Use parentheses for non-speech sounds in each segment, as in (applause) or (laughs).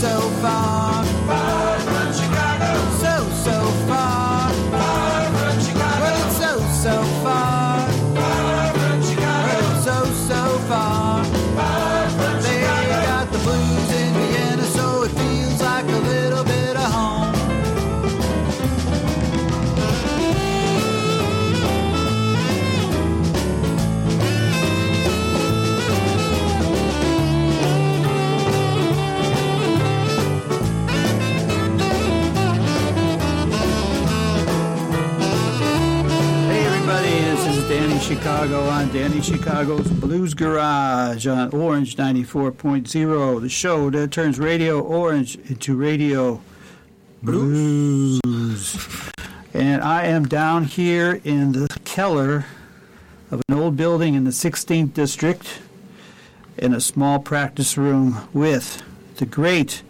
so far. Chicago on Danny Chicago's Blues Garage on Orange 94.0, the show that turns Radio Orange into Radio Blues. And I am down here in the cellar of an old building in the 16th district in a small practice room with the great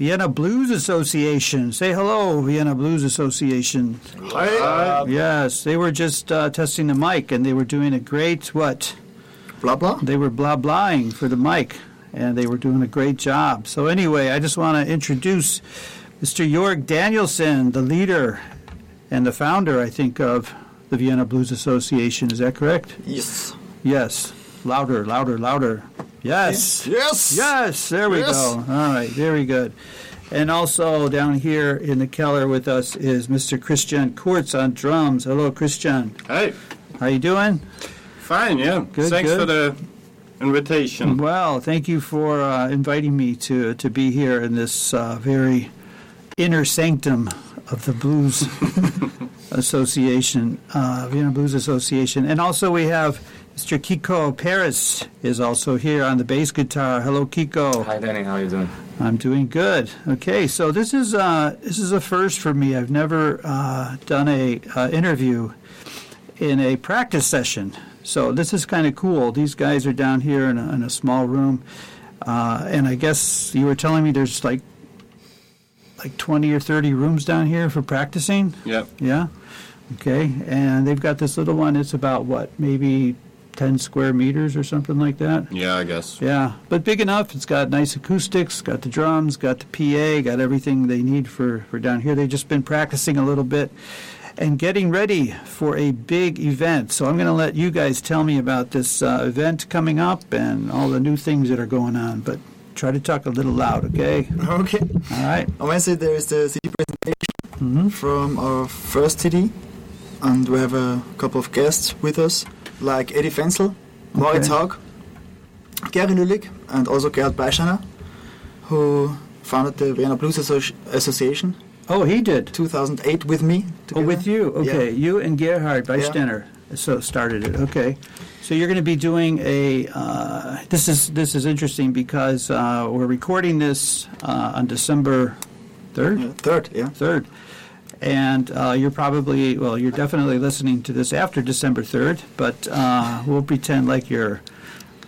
Vienna Blues Association. Say hello, Vienna Blues Association. Yes, they were just uh, testing the mic, and they were doing a great what? Blah blah. They were blah blahing for the mic, and they were doing a great job. So anyway, I just want to introduce Mr. Jorg Danielson, the leader and the founder, I think, of the Vienna Blues Association. Is that correct? Yes. Yes. Louder, louder, louder. Yes. Yes. Yes, there we Yes. go. All right, very good. And also down here in the Keller with us is Mr. Christian Kurtz on drums. Hello, Christian. Hey, How you doing? fine, yeah. Good, Thanks good. for the invitation. Well, thank you for uh, inviting me to to be here in this uh, very inner sanctum of the Blues (laughs) Association, uh, Vienna Blues Association, and also we have Mr. Kiko Paris is also here on the bass guitar. Hello, Kiko. Hi Danny, how are you doing? I'm doing good. Okay, so this is uh, this is a first for me. I've never uh, done a uh, interview in a practice session, so this is kind of cool. These guys are down here in a, in a small room, uh, and I guess you were telling me there's like like 20 or 30 rooms down here for practicing. Yeah, Yeah. Okay, and they've got this little one. It's about what, maybe 10 square meters or something like that. yeah, I guess. Yeah, but big enough. It's got nice acoustics, got the drums, got the PA, got everything they need for, for down here. They've just been practicing a little bit and getting ready for a big event. So I'm going to let you guys tell me about this uh, event coming up and all the new things that are going on. But try to talk a little loud, okay? Okay. All right. On Wednesday there is the CD presentation Mm-hmm. from our first CD, and we have a couple of guests with us, like Eddie Fenzel, Moritz Okay. Haug, Gary Lüllig, and also Gerhard Beischeiner, who founded the Vienna Blues Associ- Association Oh, he did. 2008 with me. Oh, with you? Okay, Yeah. you and Gerhard Beistenner so started it. Okay, so you're going to be doing a. Uh, this is this is interesting because uh, we're recording this uh, on December third. Yeah, third, yeah. And uh, you're probably well, you're definitely listening to this after December third, but uh, we'll pretend like you're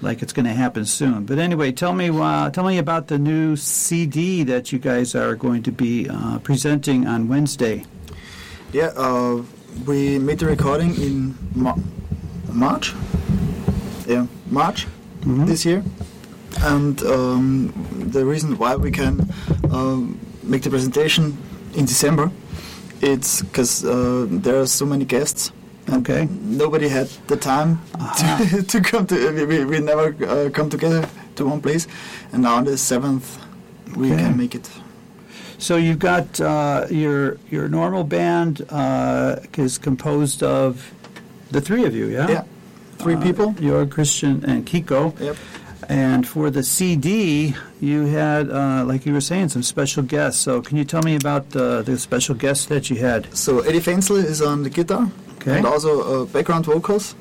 like it's going to happen soon. But anyway, tell me uh, tell me about the new CD that you guys are going to be uh, presenting on Wednesday. Yeah, uh, we made the recording in Mar- March. Yeah, March Mhm. this year. And um, the reason why we can um, make the presentation in December, it's because uh, there are so many guests. Okay. Nobody had the time to, (laughs) to come to. We, we, never uh, come together to one place, and now on the seventh, we can make it. So you've got uh, your your normal band uh, is composed of the three of you, yeah? Yeah, three Uh, people. You're Christian and Kiko. Yep. And for the CD, you had, uh, like you were saying, some special guests. So can you tell me about uh, the special guests that you had? So Eddie Fensel is on the guitar Okay. and also uh, background vocals.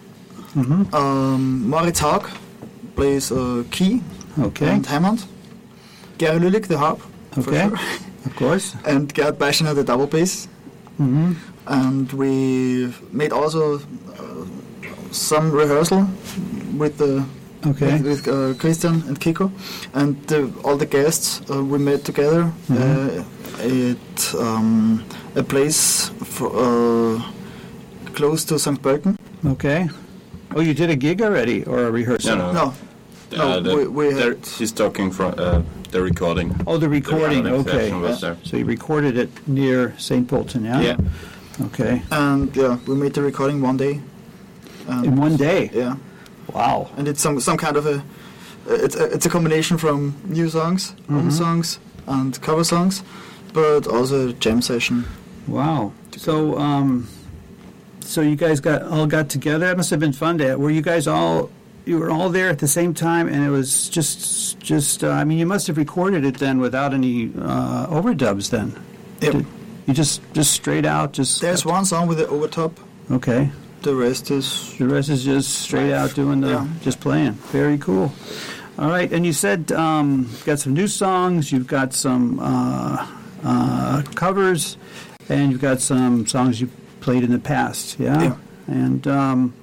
hmm Um, Moritz Haug plays uh, key Okay. and Hammond. Gary Lüllig the harp, Okay. sure. (laughs) Of course. and Gerhard Beischener the double bass. hmm And we made also uh, some rehearsal with the Okay. with, with uh, Christian and Kiko, and the, all the guests uh, we met together Mhm. uh, at um, a place for, uh, close to St. Pölten. Okay. Oh, you did a gig already or a rehearsal? No, no. No, Uh, No, the- we- we there- had- he's talking from uh, the recording. Oh, the recording, recording okay. session was there. So you recorded it near St. Pölten, yeah? Yeah. Okay. And yeah, we made the recording one day. In one day? Yeah, Wow. and it's some some kind of a it's a, it's a combination from new songs, Mm-hmm. old songs, and cover songs, but also a jam session. Wow. So, um, so you guys got all got together. That must have been fun. To, were you guys all you were all there at the same time, and it was just just. Uh, I mean, you must have recorded it then without any uh, overdubs. Then Yep. Did- you just just straight out just. There's one song with the overdub. Okay. The rest is The rest is just straight out doing the Yeah. just playing. Very cool. All right, and you said um, you've got some new songs. You've got some uh, uh, covers, and you've got some songs you played in the past. Yeah. Yeah. And um,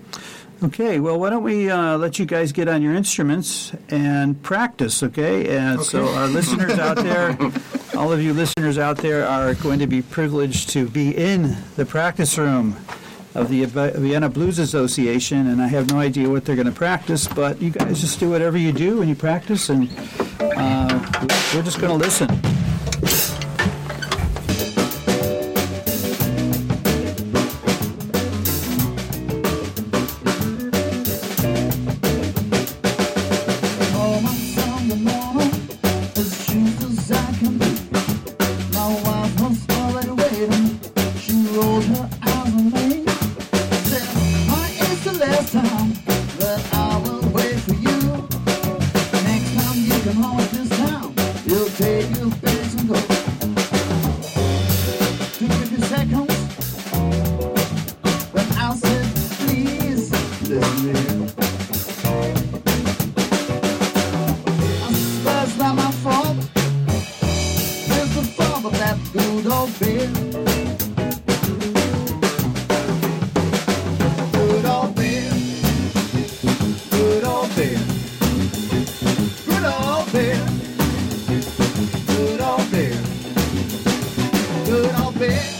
okay, well, why don't we uh, let you guys get on your instruments and practice? Okay. And so Okay. our listeners out there. (laughs) All of you listeners out there are going to be privileged to be in the practice room of the Vienna Blues Association, and I have no idea what they're going to practice, but you guys just do whatever you do when you practice, and uh, we're just going to listen. Good beer.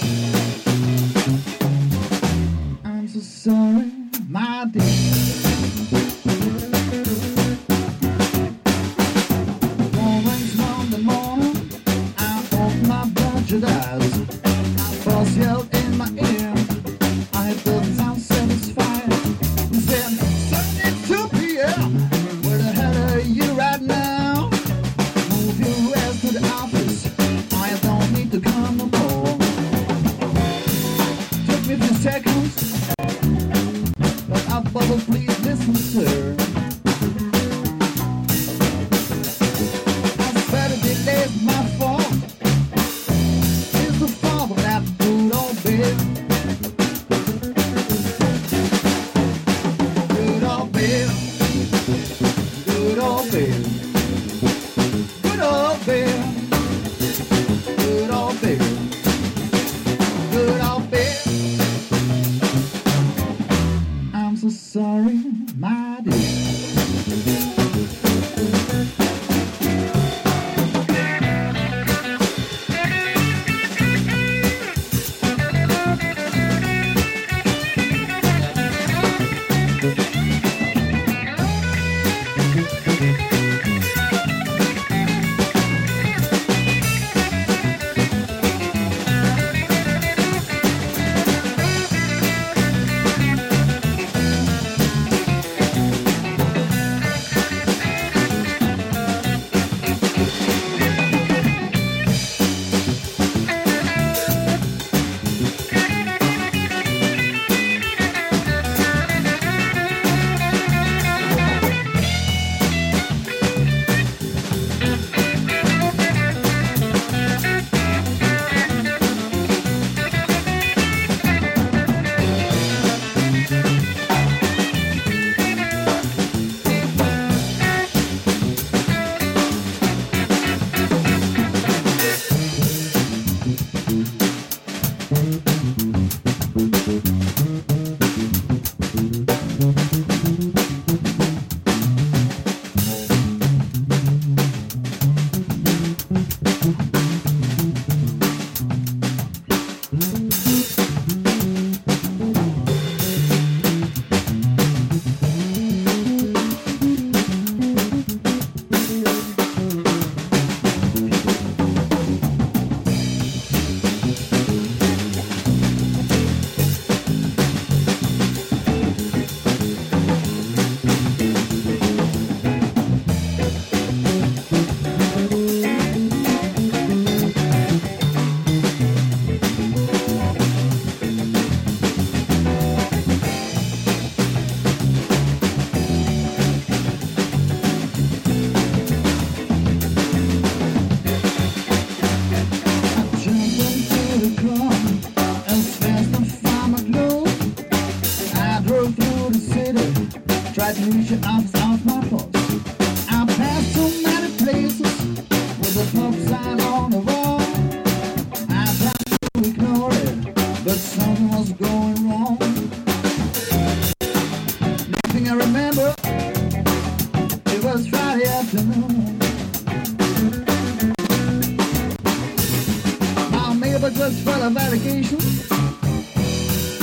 Mailbox was full of allegations,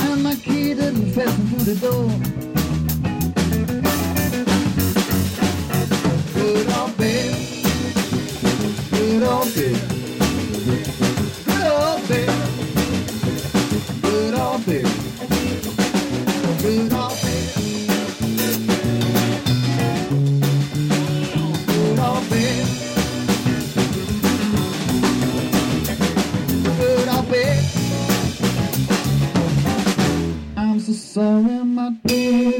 and my key didn't fit through the door. Good old babe, good old babe, good old babe, good old babe, good old babe. Sorry, my dear.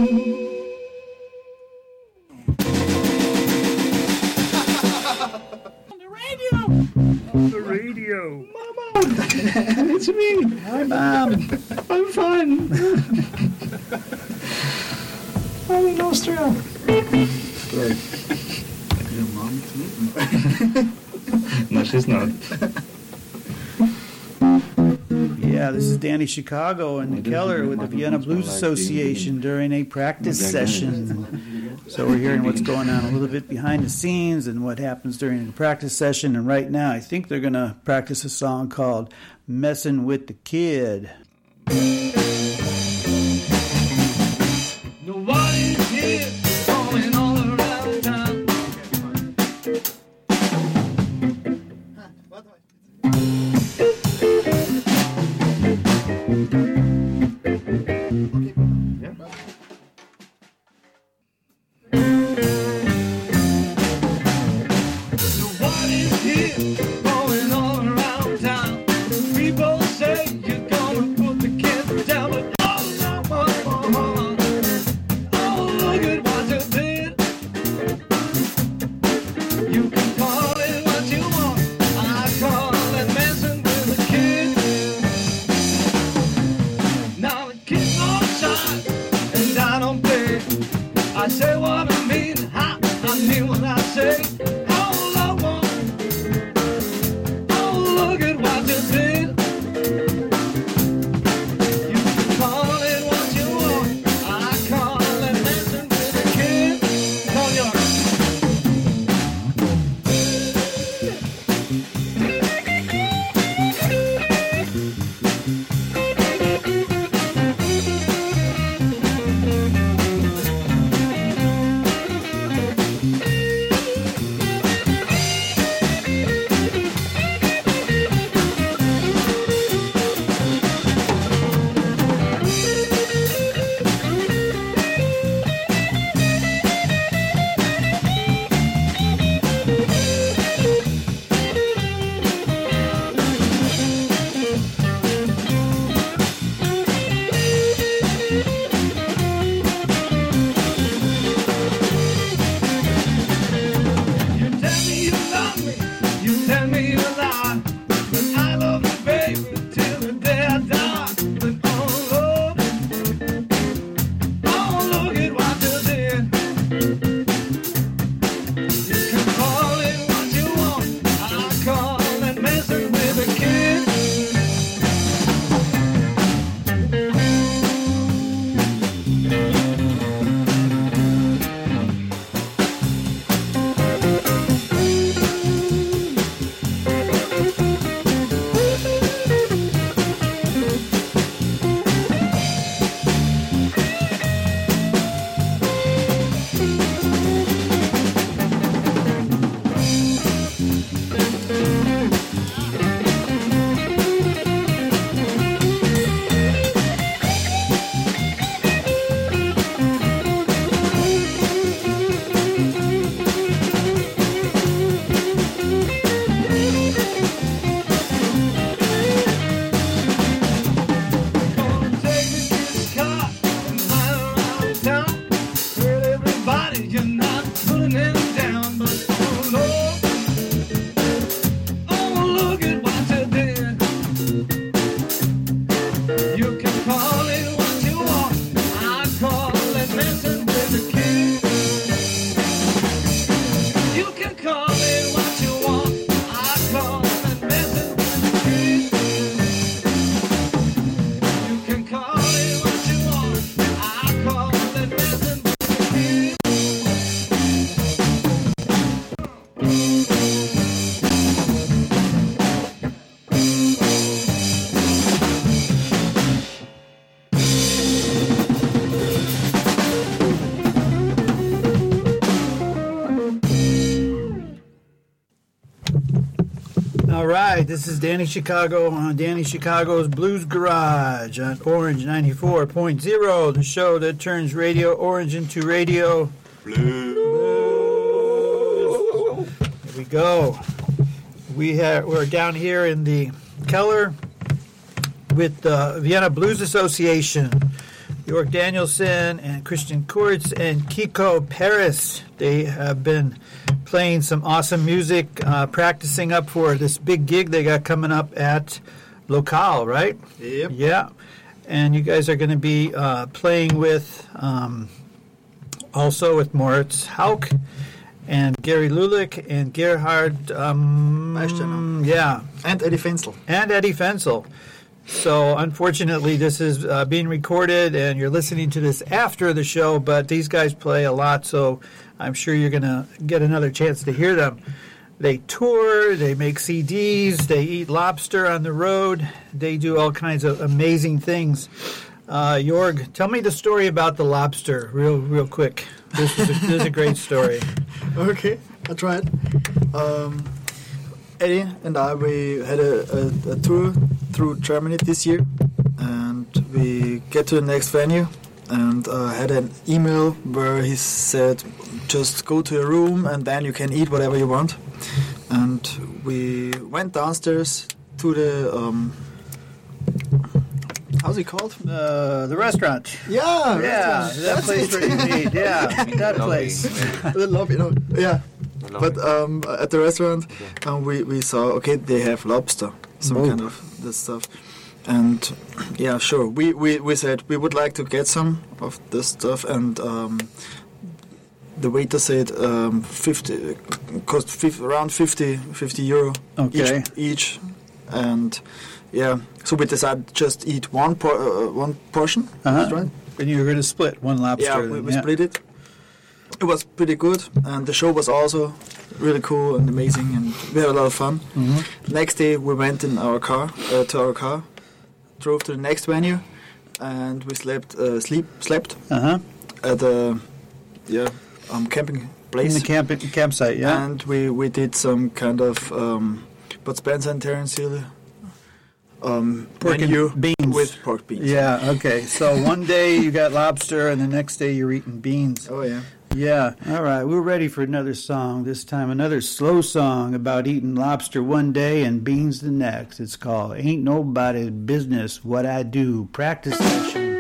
On the radio. Mama, (laughs) it's me. Hi, Mom. Um, I'm fine. (laughs) I'm in Austria. Is Danny Chicago and Keller with the Vienna Blues Association during a practice session. So we're hearing what's going on a little bit behind the scenes and what happens during the practice session. And right now, I think they're going to practice a song called Messing with the Kid. All right, this is Danny Chicago on Danny Chicago's Blues Garage on Orange 94.0, the show that turns Radio Orange into Radio Blues. Here we go. We have, we're down here in the Keller with the Vienna Blues Association. Jörg Danielson and Christian Kurtz and Kiko Paris. They have been playing some awesome music, uh, practicing up for this big gig they got coming up at Locale, right? Yep. Yeah. And you guys are going to be uh, playing with um, also with Moritz Haug and Gary Lüllig and Gerhard um, Ashton. Yeah, And Eddie Fensel. and Eddie Fensel. So unfortunately, this is uh, being recorded, and you're listening to this after the show. But these guys play a lot, so I'm sure you're gonna get another chance to hear them. They tour, they make CDs, they eat lobster on the road, they do all kinds of amazing things. Uh, Jorg, tell me the story about the lobster, real, real quick. This is a, this is a great story. (laughs) Okay, I tried. Um, Eddie and I we had a, a, a tour through Germany this year, and we get to the next venue, and uh, had an email where he said, "Just go to your room, and then you can eat whatever you want." And we went downstairs to the um, how's it called? Uh, the restaurant. Yeah, Yeah, restaurant. that That's place it. where you eat. Yeah, (laughs) that place. the lobby, no, yeah. But um, at the restaurant, um, we, we saw okay they have lobster, some Oh. kind of this stuff, and yeah, sure. We, we we said we would like to get some of this stuff, and um, the waiter said um, fifty cost fif- around 50, 50 euro Okay. each, each, and yeah, so we decided just eat one por- uh, one portion. Uh-huh. That's right. And you were going to split one lobster. Yeah, we, then, we split it. It was pretty good, and the show was also really cool and amazing, and we had a lot of fun. Mhm. Next day, we went in our car uh, to our car, drove to the next venue, and we slept uh, sleep slept Uh-huh. at the yeah um, camping place In the camp campsite, yeah. and we we did some kind of um, Bud Spencer and Terence Hill um, Pork and beans. with pork beans. yeah, okay. So one day you got lobster, and the next day you're eating beans. Oh yeah. Yeah. All right. We're ready for another song. This time, another slow song about eating lobster one day and beans the next. It's called Ain't Nobody's Business What I Do. Practice session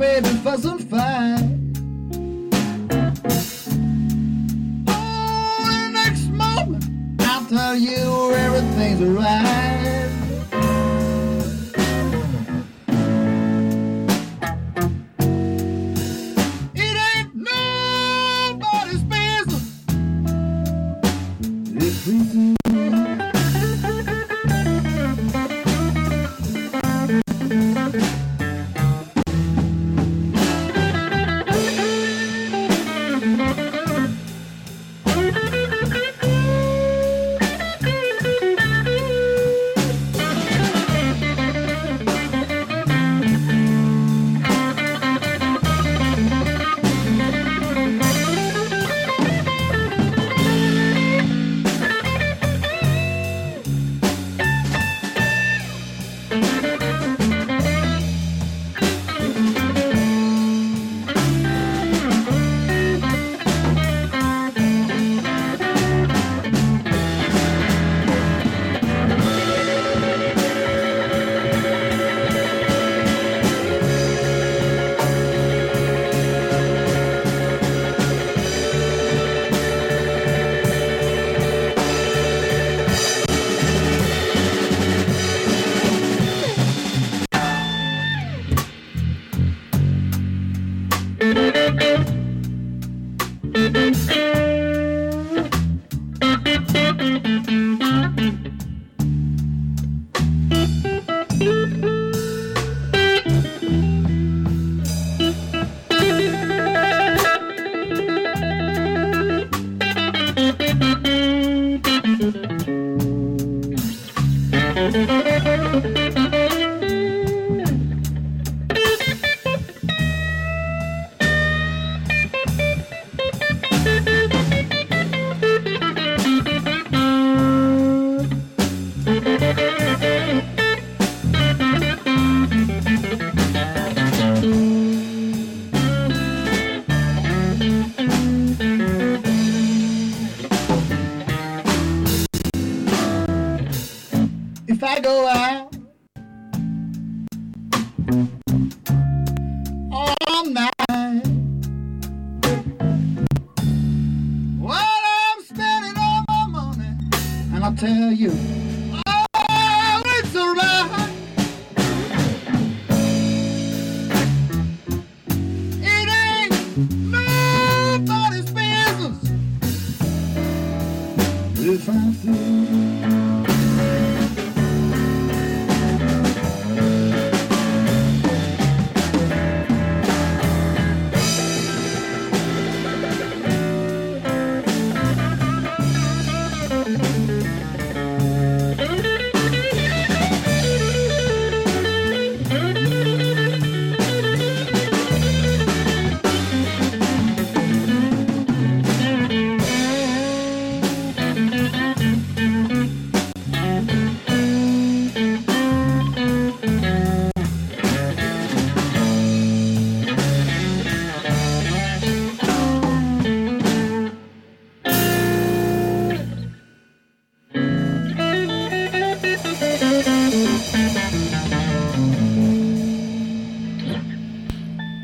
baby fuss and fight. Oh, the next moment I'll tell you everything's alright.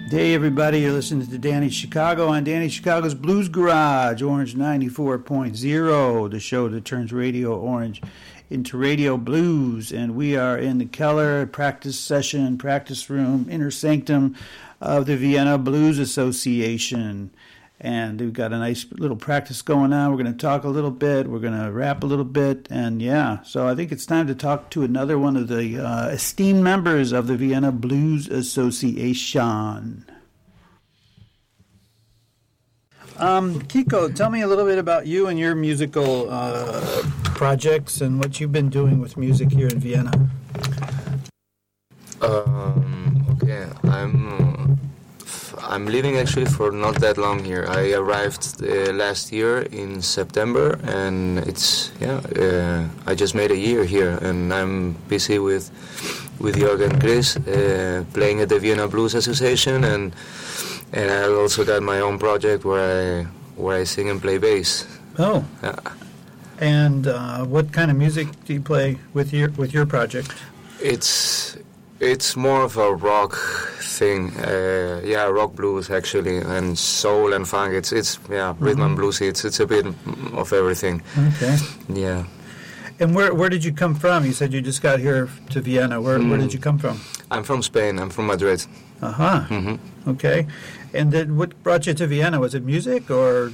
Hey, everybody, you're listening to Danny Chicago on Danny Chicago's Blues Garage, Orange 94.0, the show that turns Radio Orange into Radio Blues. And we are in the Keller practice session, practice room, inner sanctum of the Vienna Blues Association. And we've got a nice little practice going on. We're going to talk a little bit, we're going to rap a little bit. And yeah, so I think it's time to talk to another one of the uh, esteemed members of the Vienna Blues Association. Um, Kiko, tell me a little bit about you and your musical uh, projects and what you've been doing with music here in Vienna. Um, I'm living actually for not that long here. I arrived uh, last year in September, and it's yeah. Uh, I just made a year here, and I'm busy with with Jörg and Chris uh, playing at the Vienna Blues Association, and and I also got my own project where I where I sing and play bass. Oh, Yeah. and uh, what kind of music do you play with your with your project? It's it's more of a rock thing. Uh, yeah, rock blues actually, and soul and funk. It's it's yeah, rhythm and bluesy. It's it's a bit of everything. Okay. Yeah. And where where did you come from? You said you just got here to Vienna. Where where did you come from? I'm from Spain. I'm from Madrid. Uh huh. hmm Okay. And then what brought you to Vienna? Was it music or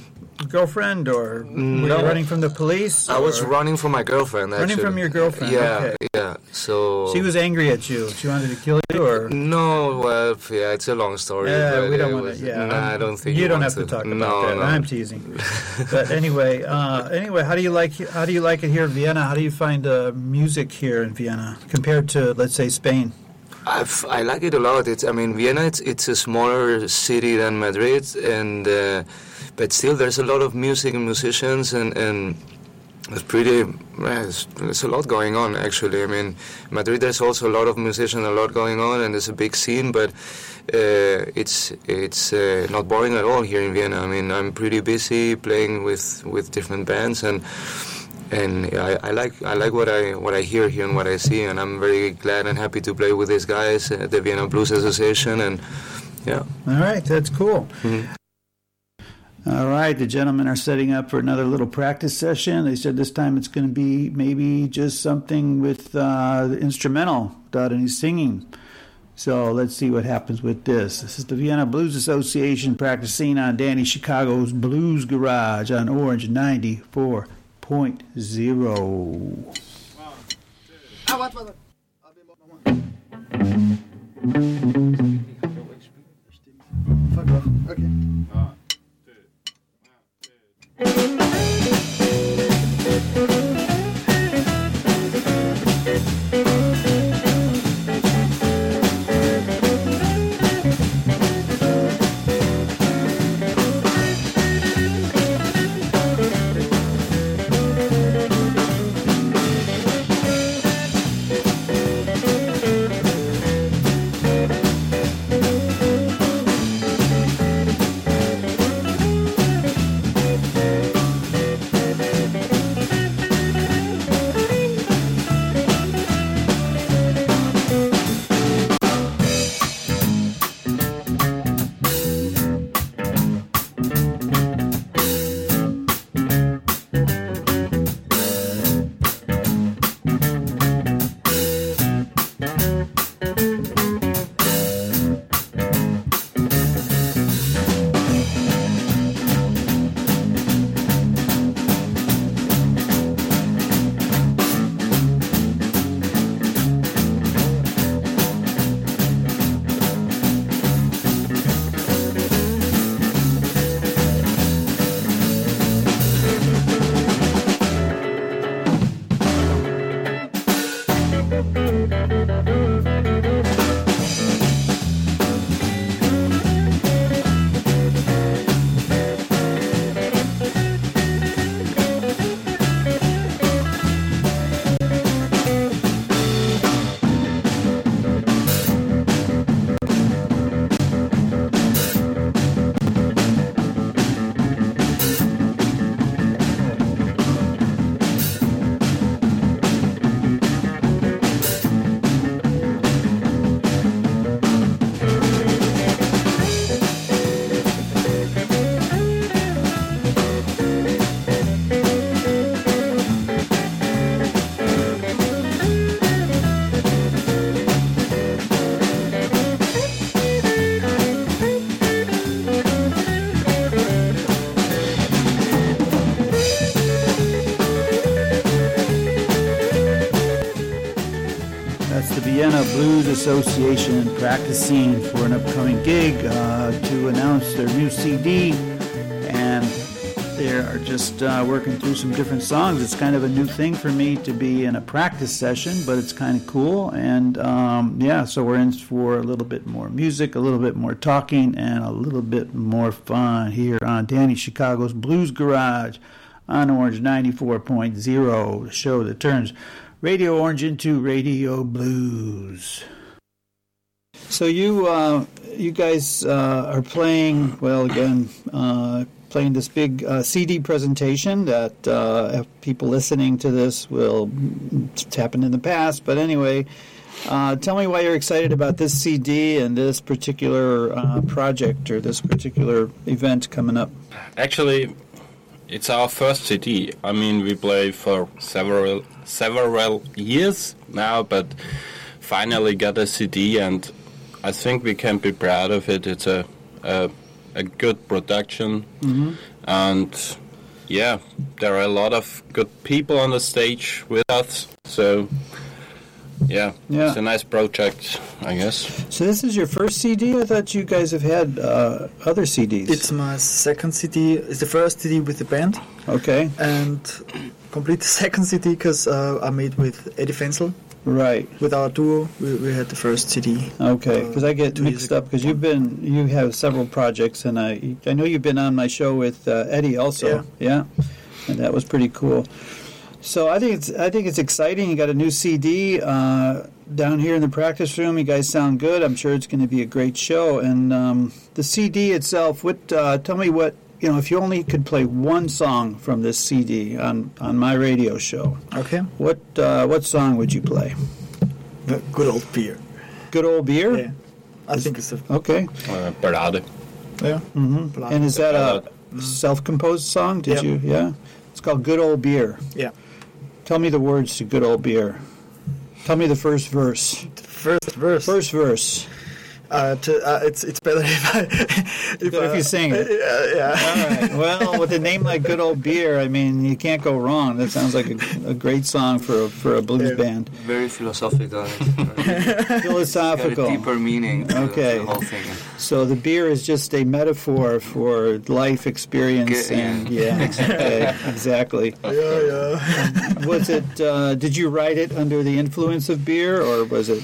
girlfriend or No. running from the police? I was running from my girlfriend. Running from your girlfriend, Yeah, okay. yeah. So She was angry at you. She wanted to kill you, or No, well, yeah, it's a long story. yeah, we don't want to. Yeah, Nah, I don't think you, you don't have to, talk about no, that. No, I'm teasing. (laughs) but anyway, uh, anyway, how do you like how do you like it here in Vienna? How do you find uh, music here in Vienna compared to let's say Spain? I've, I like it a lot. It's, I mean, Vienna. It's, it's a smaller city than Madrid, and uh, but still, there's a lot of music and musicians, and and it's pretty. there's a lot going on actually. I mean, Madrid. There's also a lot of musicians, a lot going on, and there's a big scene. But uh, it's it's uh, not boring at all here in Vienna. I mean, I'm pretty busy playing with with different bands and and I, I like I like what I what I hear here and what I see, and I'm very glad and happy to play with these guys at the Vienna Blues Association, and yeah. All right, that's cool. Mhm. All right, the gentlemen are setting up for another little practice session. They said this time it's going to be maybe just something with uh, the instrumental without any singing. So let's see what happens with this. This is the Vienna Blues Association practicing on Danny Chicago's Blues Garage on Orange 94.0. Ah, warte, warte. Fuck off. Okay. Vienna Association practicing for an upcoming gig uh, to announce their new CD. And they are just uh, working through some different songs. It's kind of a new thing for me to be in a practice session, but it's kind of cool. And um, yeah, so we're in for a little bit more music, a little bit more talking, and a little bit more fun here on Danny Chicago's Blues Garage on Orange 94.0, the show that turns Radio Orange into Radio Blues. So you uh, you guys uh, are playing well again, uh, playing this big uh, CD presentation that uh, people listening to this will it's happened in the past, but anyway. Uh, tell me why you're excited about this CD and this particular project or this particular event coming up. Actually, it's our first CD. I mean, we play for several several years now, but finally got a CD, and I think we can be proud of it. It's a a, a good production, and yeah, there are a lot of good people on the stage with us. So yeah, Yeah. it's a nice project, I guess. So this is your first CD? I thought you guys have had uh, other CDs. It's my second CD. It's the first CD with the band, okay, and complete the (laughs) second CD because uh, I made with Eddie Fensel. Right. With our duo, we, we had the first CD. Okay, Uh, because I get mixed up because you've been you have several projects and I I know you've been on my show with uh, Eddie also. Yeah. and that was pretty cool. So I think it's I think it's exciting. You got a new CD uh, down here in the practice room. You guys sound good. I'm sure it's going to be a great show. And um, the CD itself. What? Uh, tell me what you know. If you only could play one song from this CD on on my radio show, Okay. what uh, what song would you play? The good old beer. Good old beer. Yeah. I think it's a Okay. Uh, Parade. yeah. hmm And is that a self-composed song? Did Yep. you? Yeah. It's called "Good Old Beer." Yeah. Tell me the words to "Good Old Beer." Tell me the first verse. First verse. First verse. Uh, to, uh, it's it's better (laughs) if I if, Better if you sing it. Yeah, yeah. All right. Well, with a name like "Good Old Beer," I mean, you can't go wrong. That sounds like a, a great song for a, for a blues Yeah. band. Very philosophical. (laughs) Got a Philosophical. deeper meaning to Okay. the whole thing. So the beer is just a metaphor for life experience, Ge- and yeah, (laughs) okay, exactly. Yeah, yeah. Was it? Uh, did you write it under the influence of beer, or was it?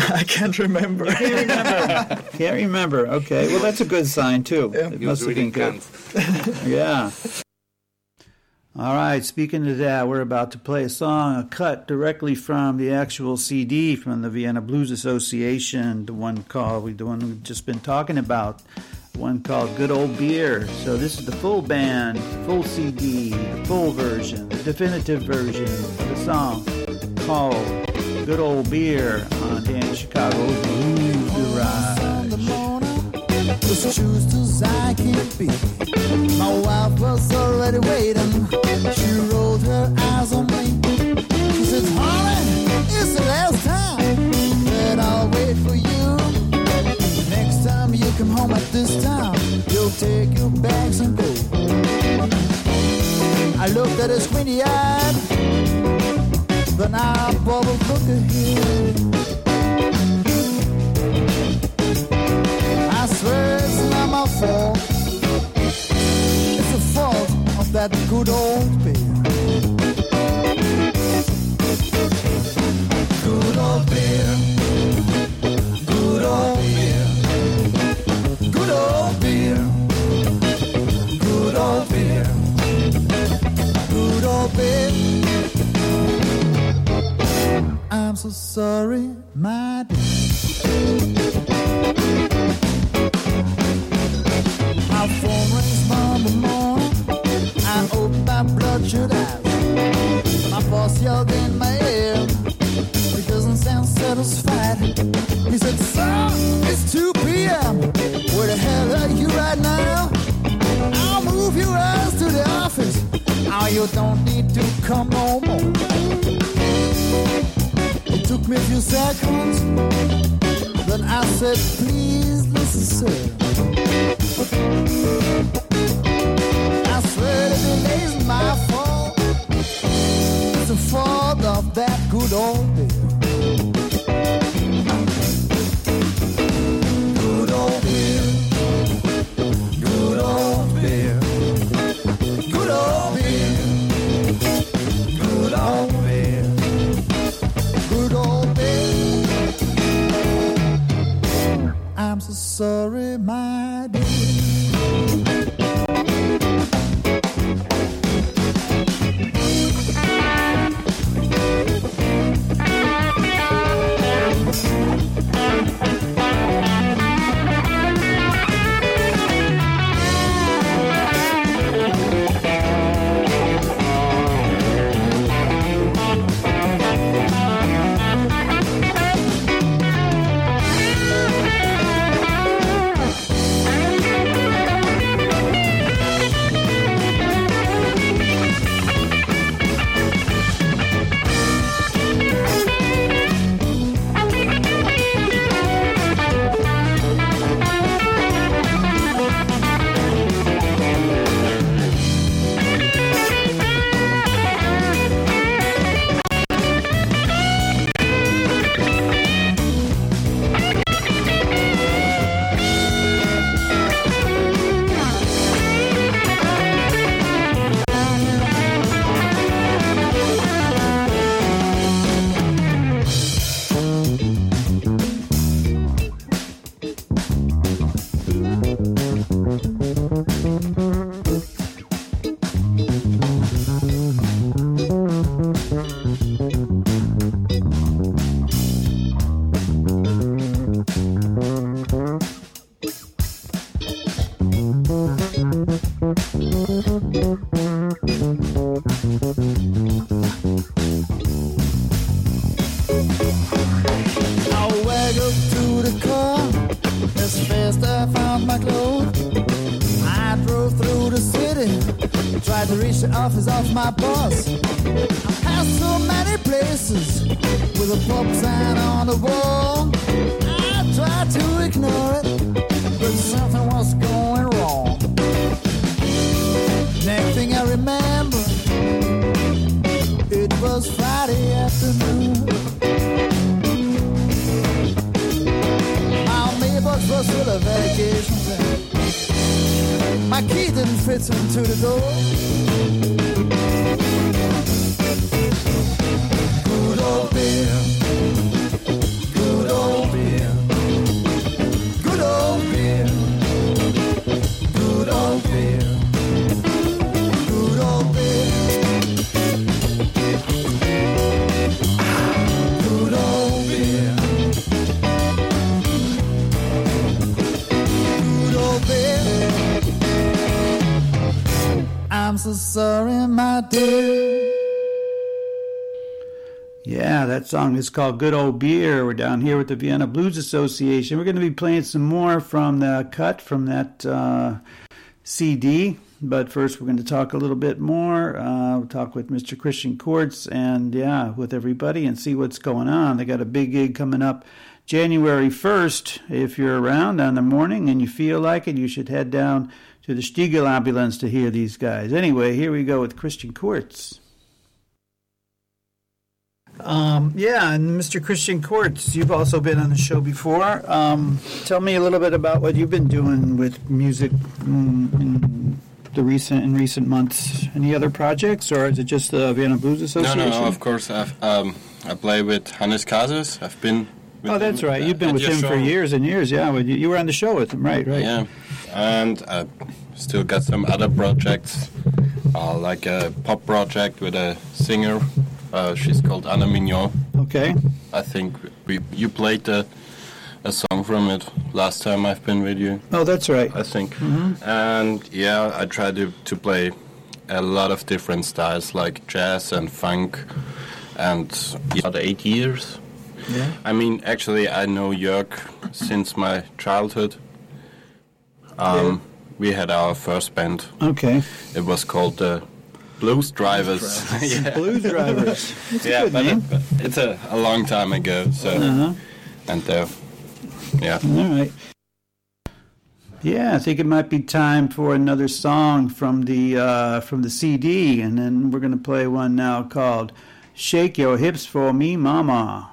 (laughs) I can't remember. (laughs) Can't remember. Okay, well that's a good sign too. Yeah. It must have been good. (laughs) Yeah. All right. Speaking of that, we're about to play a song, a cut directly from the actual CD from the Vienna Blues Association, the one called we, the one we've just been talking about, one called "Good Old Beer." So this is the full band, full CD, the full version, the definitive version of the song called "Good Old Beer" on Dan Chicago's Blues Garage. as choose as I can be. My wife was already waiting. She rolled her eyes on me. She said, Honey, it's the last time that I'll wait for you. Next time you come home at this time, you'll take your bags and go. I looked at her squinty eyed, then I bubbled, look ahead. I swear it's not my fault. It's the fault of that good old beer. Song is called Good Old Beer. We're down here with the Vienna Blues Association. We're going to be playing some more from the cut from that uh, CD. But first, we're going to talk a little bit more. Uh, we'll talk with Mr. Christian Kurz and, yeah, with everybody and see what's going on. They got a big gig coming up January 1st. If you're around on the morning and you feel like it, you should head down to the Stiegl Ambulanz to hear these guys. Anyway, here we go with Christian Kurz. Um, yeah, and Mr. Christian Kurz, you've also been on the show before. Um, tell me a little bit about what you've been doing with music mm, in the recent in recent months. Any other projects, or is it just the Vienna Blues Association? No, no, of course. I've, um, I play with Hannes Casas. I've been. With Oh, that's him right. You've been at with your him for years and years. Yeah, well, you, you were on the show with him, right? Right. Yeah, and I still got some other projects, uh, like a pop project with a singer. Uh, she's called Anna Mignon. Okay. I think we you played a, a song from it last time I've been with you. Oh, that's right. I think. Mm-hmm. And yeah, I try to, to play a lot of different styles like jazz and funk and about eight years. Yeah. I mean, actually, I know Jörg since my childhood. Um, We had our first band. Okay. It was called the Blues Drivers. (laughs) yeah, Blues Drivers. That's a yeah good but, name. it- but it's a, a long time ago. So, Uh-huh. and uh, yeah. All right. Yeah, I think it might be time for another song from the uh, from the CD, and then we're going to play one now called "Shake Your Hips for Me, Mama."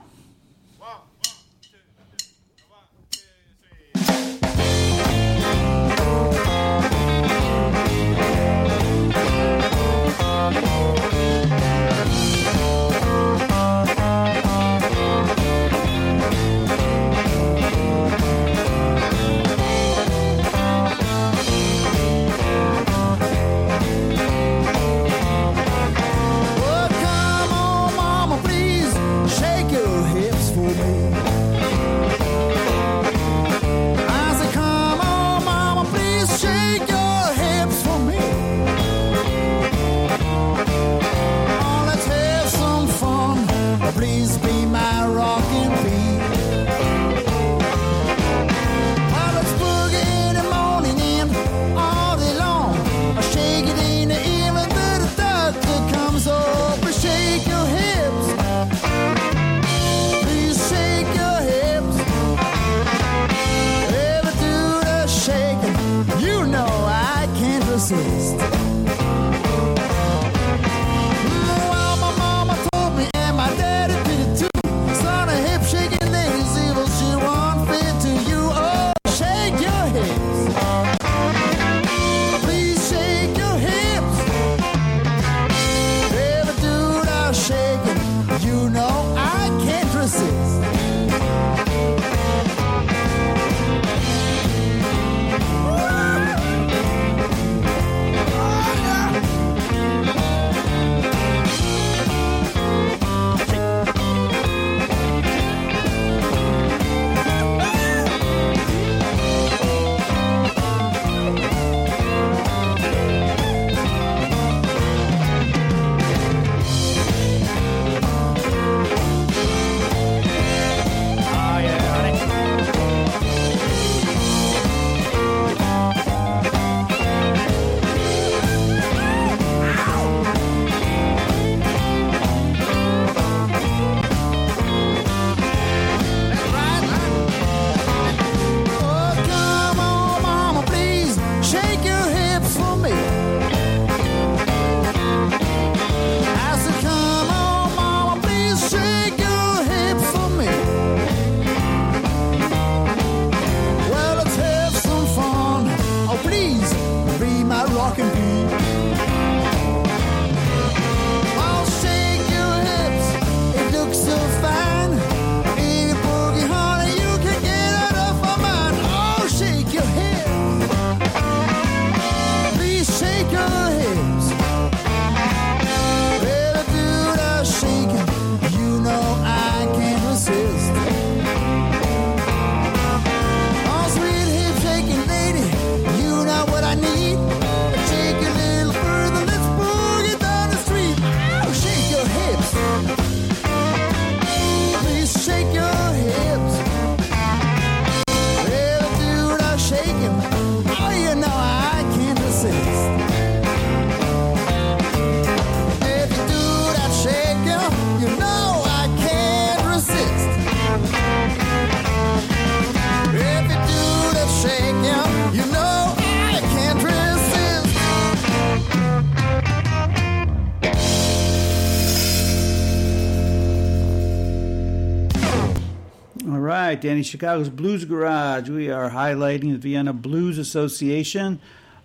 Right, Danny Chicago's Blues Garage. We are highlighting the Vienna Blues Association.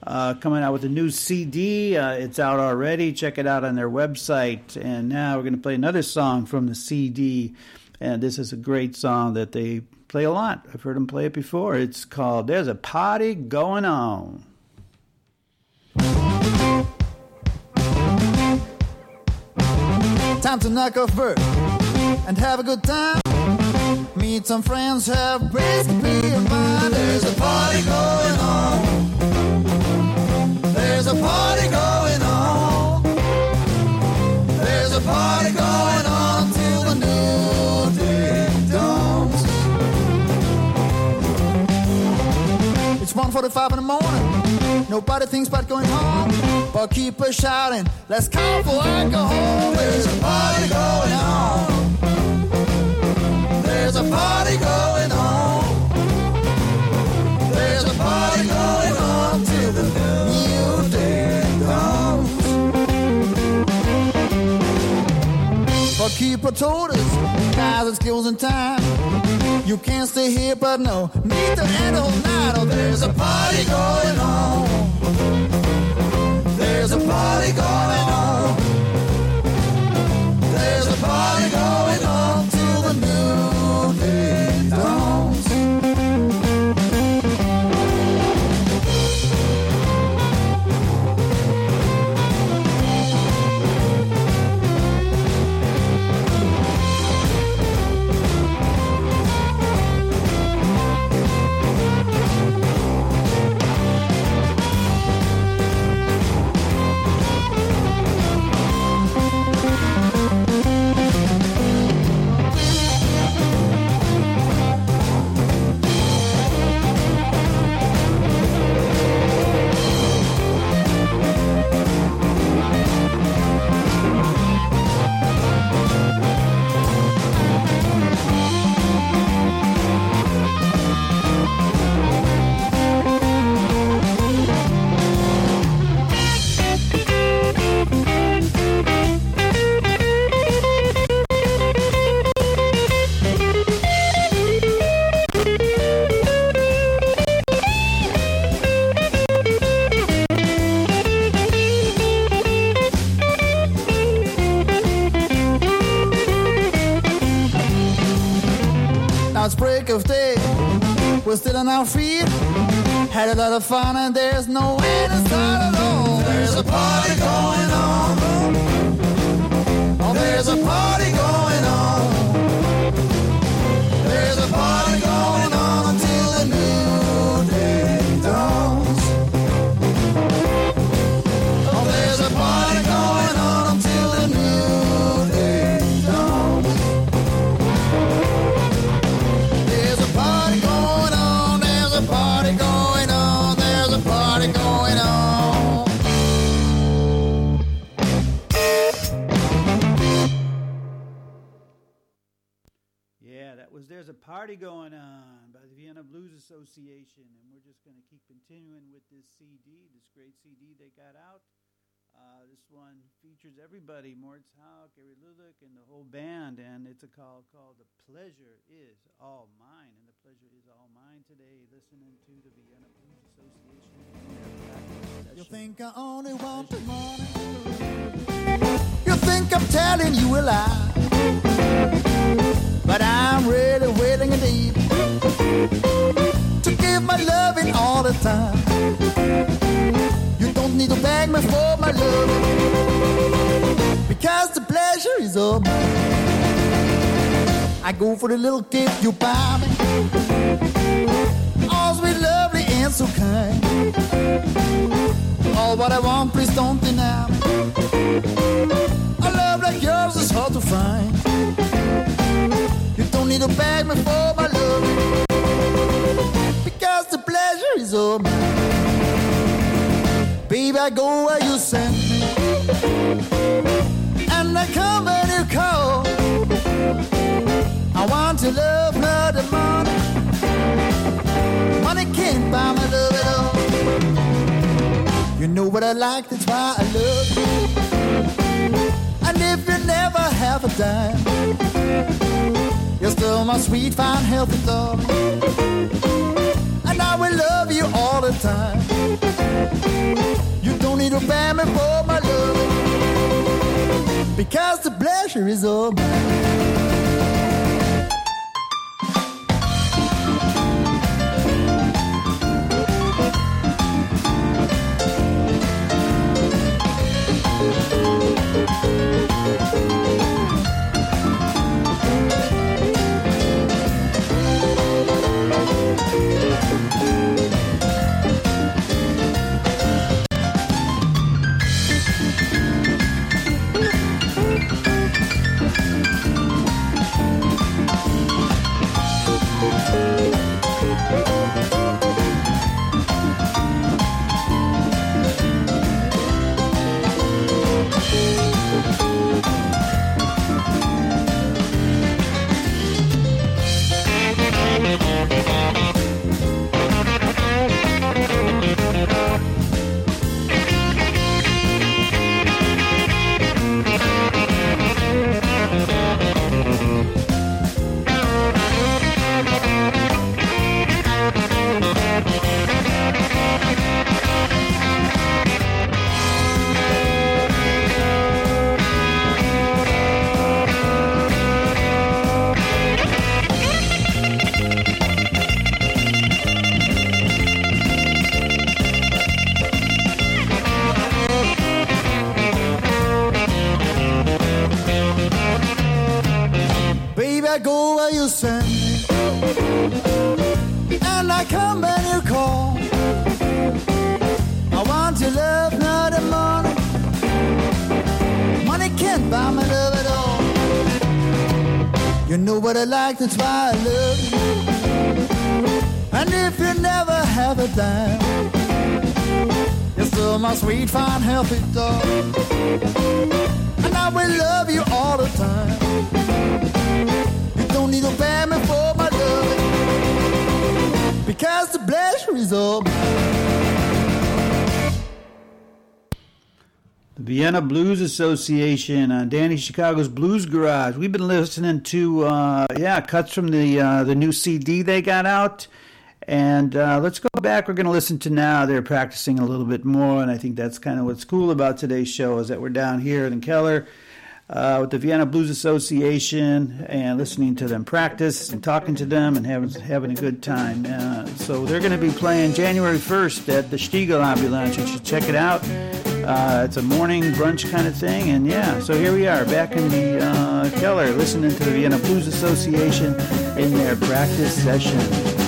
Uh, coming out with a new CD. Uh, it's out already. Check it out on their website. And now we're going to play another song from the CD. And this is a great song that they play a lot. I've heard them play it before. It's called There's a Party Going On. Time to knock off work and have a good time. Meet some friends, have brisk beer wine. There's a party going on. There's a party going on. There's a party going on till the new day dawns. It's 1.45 in the morning. Nobody thinks about going home. But keep a shouting. Let's call for alcohol. There's a party going on. There's a party going on. There's a party going on till the new day comes. But keep a tortoise, guys and skills and time. You can't stay here, but no, need to end all night. Oh, there's a party going on. There's a party going on. Feet. Had a lot of fun and there's no way Party Going On by the Vienna Blues Association. And we're just going to keep continuing with this CD, this great CD they got out. Uh, this one features everybody Moritz Haug, Gary Lüllig, and the whole band. And it's a call called The Pleasure Is All Mine. And the pleasure is all mine today, listening to the Vienna Blues Association. and their practice You think I only want the money? You think I'm telling you a lie? But I'm really willing indeed to give my loving all the time. You don't need to beg me for my love because the pleasure is all mine. I go for the little gift you buy me. All sweet, lovely, and so kind. All what I want, please don't deny me. A love like yours is hard to find. Don't need to beg me for my love. Because the pleasure is all mine. Baby, I go where you send me. And I come when you call. I want your love, not the money. Money can't buy my love at all. You know what I like, that's why I love you. And if you never have a dime, still my sweet, fine, healthy dog. And I will love you all the time. You don't need a me for my love. Because the pleasure is all mine. I like, that's why I love you. And if you never have a dime, you're still my sweet, fine, healthy dog. And I will love you all the time. You don't need bear me for my love. Because the pleasure is all The Vienna Blues Association on Danny Chicago's Blues Garage. We've been listening to uh, yeah cuts from the uh, the new CD they got out, and uh, let's go back. We're going to listen to now. They're practicing a little bit more, and I think that's kind of what's cool about today's show is that we're down here in Keller. Uh, with the Vienna Blues Association and listening to them practice and talking to them and having having a good time. Uh, so they're going to be playing January 1st at the Stiegl Ambulanz. You should check it out. Uh, it's a morning brunch kind of thing, and yeah. So here we are back in the uh, Keller, listening to the Vienna Blues Association in their practice session.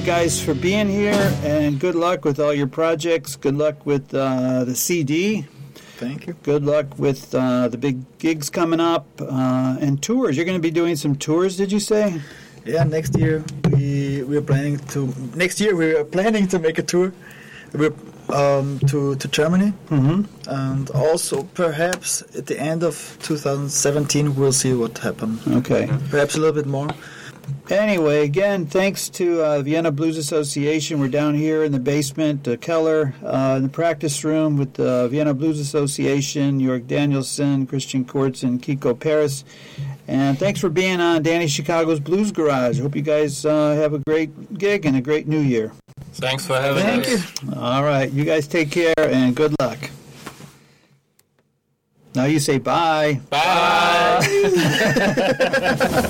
You guys for being here and good luck with all your projects. Good luck with uh, the CD. Thank you. Good luck with uh, the big gigs coming up uh, and tours. You're going to be doing some tours, did you say? Yeah, next year we we are planning to next year we are planning to make a tour. We're um, to to Germany Mm-hmm. and also perhaps at the end of 2017 we'll see what happens. Okay. Perhaps a little bit more. Anyway, again, thanks to uh, Vienna Blues Association. We're down here in the basement, uh, Keller, uh, in the practice room with the Vienna Blues Association, Jörg Danielson, Christian Kurz, and Kiko Paris. And thanks for being on Danny Chicago's Blues Garage. Hope you guys uh, have a great gig and a great new year. Thanks for having Thank us. you. All right, you guys take care and good luck. Now you say bye. Bye. Running (laughs) (laughs)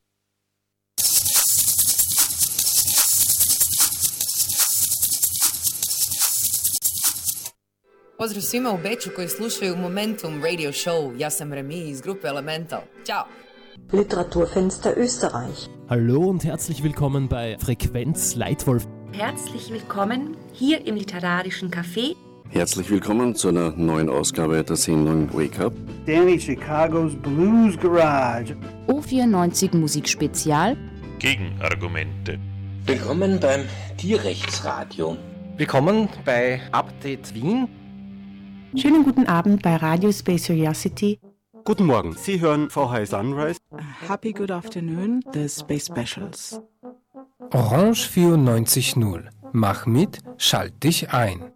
Pozdrav svima u Beču koji slušaju Momentum Radio Show. Ja sam Remi iz grupe Elemental. Ćao! Literaturfenster Österreich. Hallo und herzlich willkommen bei Frequenz Leitwolf. Herzlich willkommen hier im Literarischen Café. Herzlich willkommen zu einer neuen Ausgabe der Sendung Wake Up. Danny Chicago's Blues Garage. O94 Musikspezial. Gegenargumente. Willkommen beim Tierrechtsradio. Willkommen bei Update Wien. Schönen guten Abend bei Radio Space Curiosity. Guten Morgen, Sie hören VH Sunrise. Happy good afternoon, the Space Specials. Orange 94.0. Mach mit, schalt dich ein.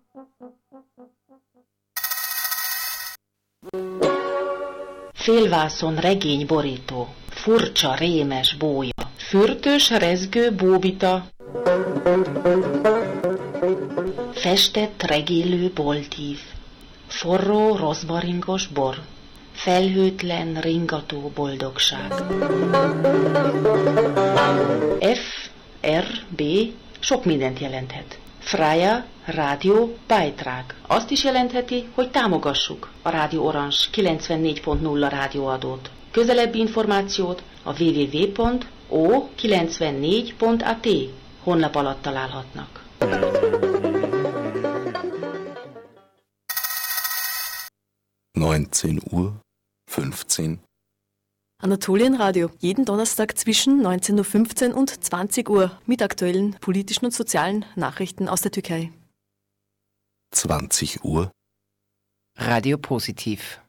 Félvászon regény borító. Furcsa, rémes bója. Fürtös, rezgő bóbita. Festett, regélő boltív. Forró, rozmaringos bor. Felhőtlen, ringató boldogság. F, R, B sok mindent jelenthet. Freya, rádió, beitrag. Azt is jelentheti, hogy támogassuk a Rádió Orange 94.0 rádióadót. Közelebbi információt a www.o94.at honlap alatt találhatnak. Neunzehn Uhr, fünfzehn. Anatolienradio, jeden Donnerstag zwischen 19.15 Uhr und 20 Uhr mit aktuellen politischen und sozialen Nachrichten aus der Türkei. 20 Uhr, Radio Positiv.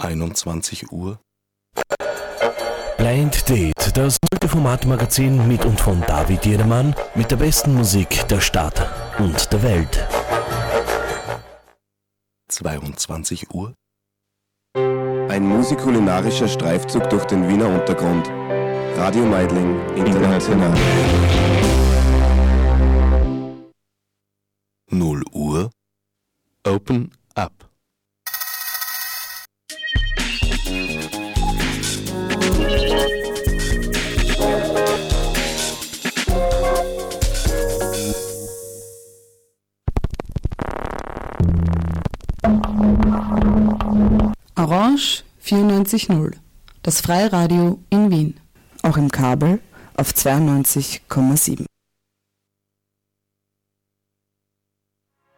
21 Uhr. Blind Date, das Multiformat-Magazin mit und von David Jedermann mit der besten Musik der Stadt und der Welt. 22 Uhr. Ein musikulinarischer Streifzug durch den Wiener Untergrund. Radio Meidling International. 0 Uhr. Open Up. Orange 94.0, das Freiradio in Wien. Auch im Kabel auf 92,7.